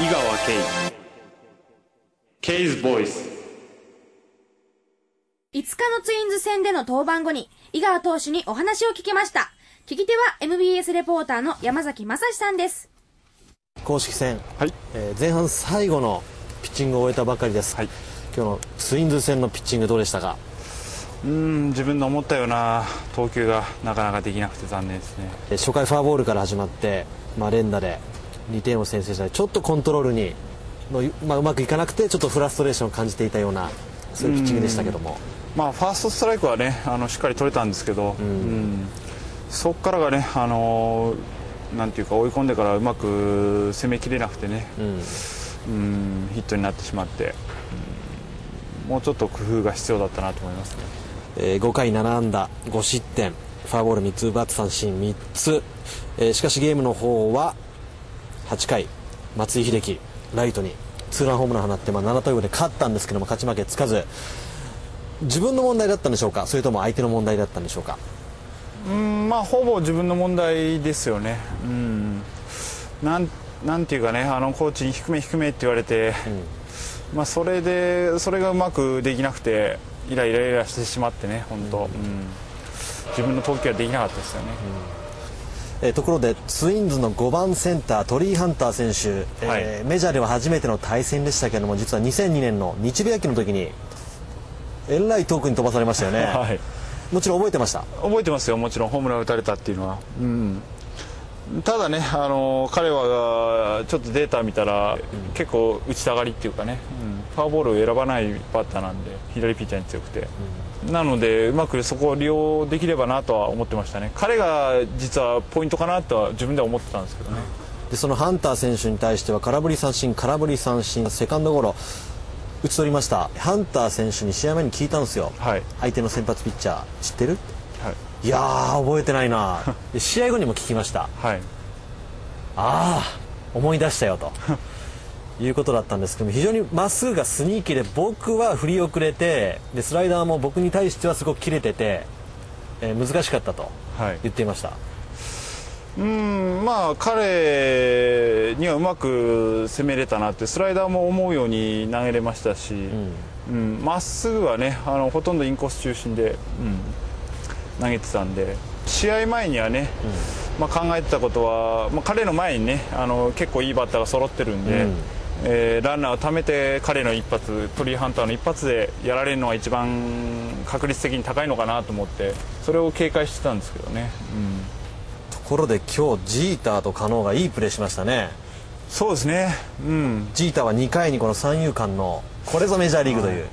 井川圭。ケイズボイス5日のツインズ戦での登板後に井川投手にお話を聞きました。聞き手は MBS レポーターの山崎正史さんです。公式戦、はい。えー前半最後のピッチングを終えたばかりです、はい。今日のツインズ戦のピッチングどうでしたか？うん自分の思ったような投球がなかなかできなくて残念ですね。えー初回フォアボールから始まって、まあ、連打で2点を先制したりちょっとコントロールにの、まあ、うまくいかなくてちょっとフラストレーションを感じていたようなそういうピッチングでしたけども。まあファーストストライクはねあのしっかり取れたんですけど、うん。そこからがねあのなんていうか追い込んでからうまく攻めきれなくてね、うん。うんヒットになってしまって、うん。もうちょっと工夫が必要だったなと思いますね。えー5回7安打5失点フォアボール3つ奪って三振3つ、えーしかしゲームの方は8回松井秀喜ライトにツーランホームラン放って、まあ、7対5で勝ったんですけども勝ち負けつかず自分の問題だったんでしょうか？それとも相手の問題だったんでしょうか？うんまあほぼ自分の問題ですよね。うん。なんなんていうかねあのコーチに低め低めって言われて、まあそれでそれがうまくできなくてイライライラしてしまってね本当、うん。自分の投球はできなかったですよね、えーところでツインズの5番センタートリー・ハンター選手、えーはい。メジャーでは初めての対戦でしたけども実は2002年の日米野球の時にえらい遠くに飛ばされましたよね、はい。もちろん覚えてました？覚えてますよ。もちろんホームラン打たれたっていうのは、うん、ただねあの彼はちょっとデータ見たら、結構打ちたがりっていうかね、うん。フォアボールを選ばないバッターなんで左ピッチャーに強くて、なのでうまくそこを利用できればなとは思ってましたね。彼が実はポイントかなとは自分では思ってたんですけどね、でそのハンター選手に対しては空振り三振空振り三振セカンドゴロ打ち取りました。ハンター選手に試合前に聞いたんですよ、はい。相手の先発ピッチャー知ってる？はい。いやー覚えてないな。で試合後にも聞きました。はい。ああ思い出したよと いうことだったんですけども非常にまっすぐがスニーキーで僕は振り遅れてでスライダーも僕に対してはすごく切れてて、えー難しかったとはい。言っていました、うんまあ彼にはうまく攻めれたなってスライダーも思うように投げれましたしうん。ま、っすぐはねあのほとんどインコース中心で、うん投げてたんで試合前にはね、まあ、考えてたことは、まあ、彼の前にねあの結構いいバッターが揃ってるんで、うんえーランナーを貯めて彼の一発トリーハンターの一発でやられるのが一番確率的に高いのかなと思ってそれを警戒してたんですけどね。うん。ところで今日ジーターとカノーがいいプレーしましたね。そうですね、うん、ジーターは2回にこの三遊間のこれぞメジャーリーグという、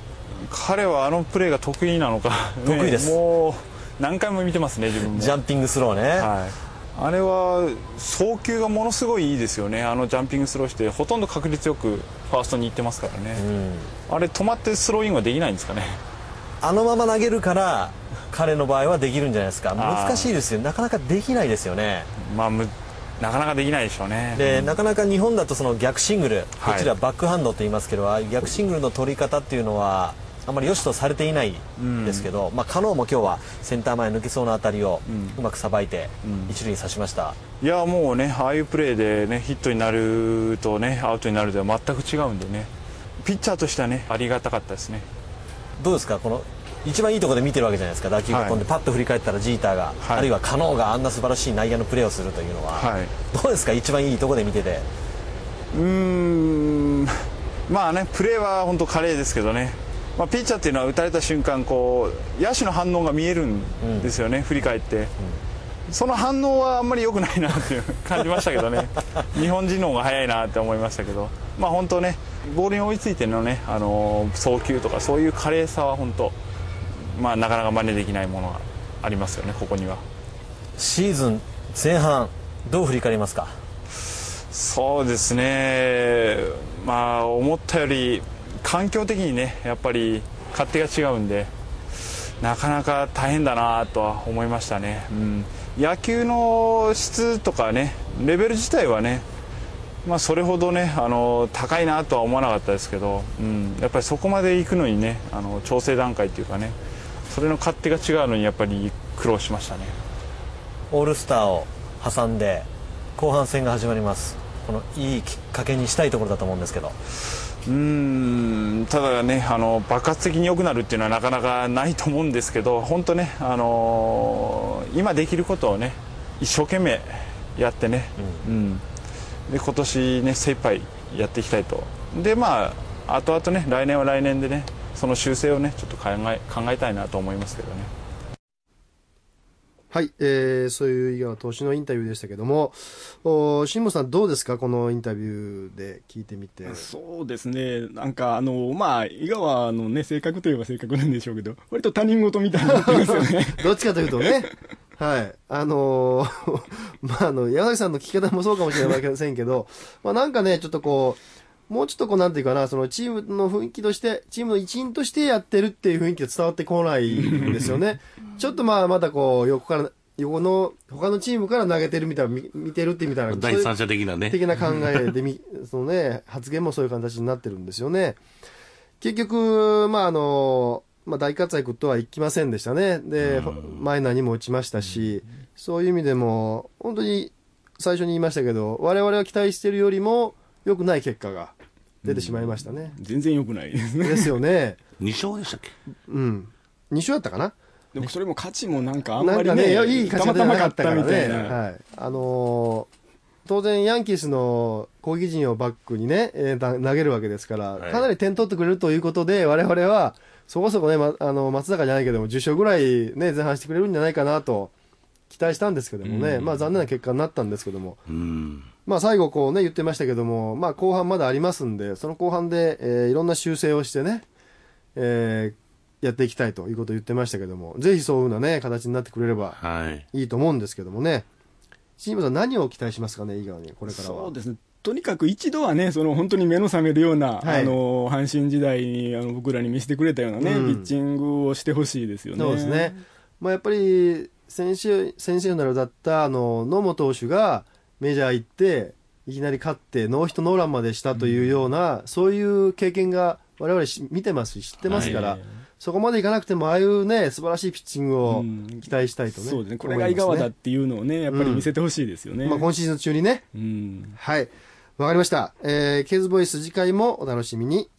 彼はあのプレーが得意なのか、ね得意です。もう何回も見てますね、自分も。ジャンピングスローね、はい、あれは送球がものすごいいいですよね、あのジャンピングスローして、ほとんど確率よくファーストに行ってますからね、あれ、止まってスローインはできないんですかね。あのまま投げるから彼の場合はできるんじゃないですか。難しいですよ。なかなかできないですよね。まあ、むなかなかできないでしょうね。で、なかなか日本だとその逆シングル、はい。こちらバックハンドと言いますけど逆シングルの取り方っていうのはあまり良しとされていないんですけど、まあ、カノーも今日はセンター前抜けそうな当たりをうまくさばいて一塁に刺しました、いやもうね、ああいうプレーで、ね、ヒットになるとね、アウトになるでは全く違うんでね、ピッチャーとしてはね、ありがたかったですね。どうですか？この一番いいところで見てるわけじゃないですか？打球が飛んで、パッと振り返ったらジーターが、はい。あるいはカノーがあんな素晴らしい内野のプレーをするというのは、はい。どうですか？一番いいところで見てて。うーん。まあねプレーは本当華麗ですけどね、まあ、ピッチャーっていうのは打たれた瞬間こう野手の反応が見えるんですよね、振り返って、その反応はあんまり良くないなっていう 感じましたけどね。日本人の方が早いなって思いましたけど。まあ本当ねボールに追いついてのね、あのー送球とかそういう華麗さは本当まあなかなか真似できないものがありますよねここには。シーズン前半どう振り返りますか？そうですね、まあ、思ったより環境的にね、やっぱり勝手が違うんで、なかなか大変だなとは思いましたね、うん、野球の質とかね、レベル自体はね、まあ、それほどねあの高いなとは思わなかったですけど、うん、やっぱりそこまで行くのにねあの調整段階っていうかねそれの勝手が違うのにやっぱり苦労しましたね。オールスターを挟んで後半戦が始まります。このいいきっかけにしたいところだと思うんですけど。ただねあの爆発的に良くなるっていうのはなかなかないと思うんですけど本当ね、あのー今できることをね一生懸命やってね、うん。で今年ね精一杯やっていきたいと。でまあ後々ね来年は来年でねその修正をねちょっと考え考えたいなと思いますけどね。はい、えー、そういう井川投手のインタビューでしたけども、お辛坊さん、どうですか、このインタビューで聞いてみて。そうですね、なんか、あの、まあ、井川のね、性格といえば性格なんでしょうけど、割と他人事みたいになってますよね。どっちかというとね、はい。あのー まあ、あの、山崎さんの聞き方もそうかもしれませんけど、まあ、なんかね、ちょっとこう、もうちょっとこう、なんていうかな、そのチームの雰囲気として、チームの一員としてやってるっていう雰囲気が伝わってこないんですよね。ちょっとまあ、まだこう、横から、横の、他のチームから投げてるみたいな、見見てるってみたいな。第三者的なね。的な考えでみ、そのね、発言もそういう形になってるんですよね。結局、まあ、あの、まあ、大活躍とはいきませんでしたね。で、マイナーにも打ちましたし、そういう意味でも、本当に最初に言いましたけど、我々は期待しているよりも良くない結果が出てしまいましたね。全然良くないですね。ですよね。2勝でしたっけ？うん。2勝やったかな？でもそれも勝ちもなんかあんまりなんかね、ね、いい勝ちたなか勝ったからね。たいな。はい。あのー当然ヤンキースの攻撃陣をバックにね、えーた投げるわけですから、はいかなり点取ってくれるということで、我々は、そこそこね、ま、あの、松坂じゃないけども、10勝ぐらいね、前半してくれるんじゃないかなと、期待したんですけどもね、まあ残念な結果になったんですけども、うん。まあ最後こうね、言ってましたけども、まあ後半まだありますんで、その後半で、えーいろんな修正をしてね、えーやっていきたいということを言ってましたけども、ぜひそういうふうなね、形になってくれればはい。いいと思うんですけどもね。新山さん何を期待しますかね、井川に、これからは。そうですね。とにかく一度はね、その本当に目の覚めるような、はいあの、阪神時代にあの僕らに見せてくれたようなね、うんピッチングをしてほしいですよね。そうですね。まあやっぱり、先週、先週なるだった、あの、野茂投手がメジャー行って、いきなり勝って、ノーヒットノーランまでしたというような、そういう経験が我々し見てますし、知ってますから、はいそこまでいかなくても、ああいうね、素晴らしいピッチングをうん期待したいとね。そうですね。これが井川だっていうのをね、やっぱり見せてほしいですよね。まあ今シーズン中にね。うん。はい。わかりました。えー、ケーズボイス次回もお楽しみに。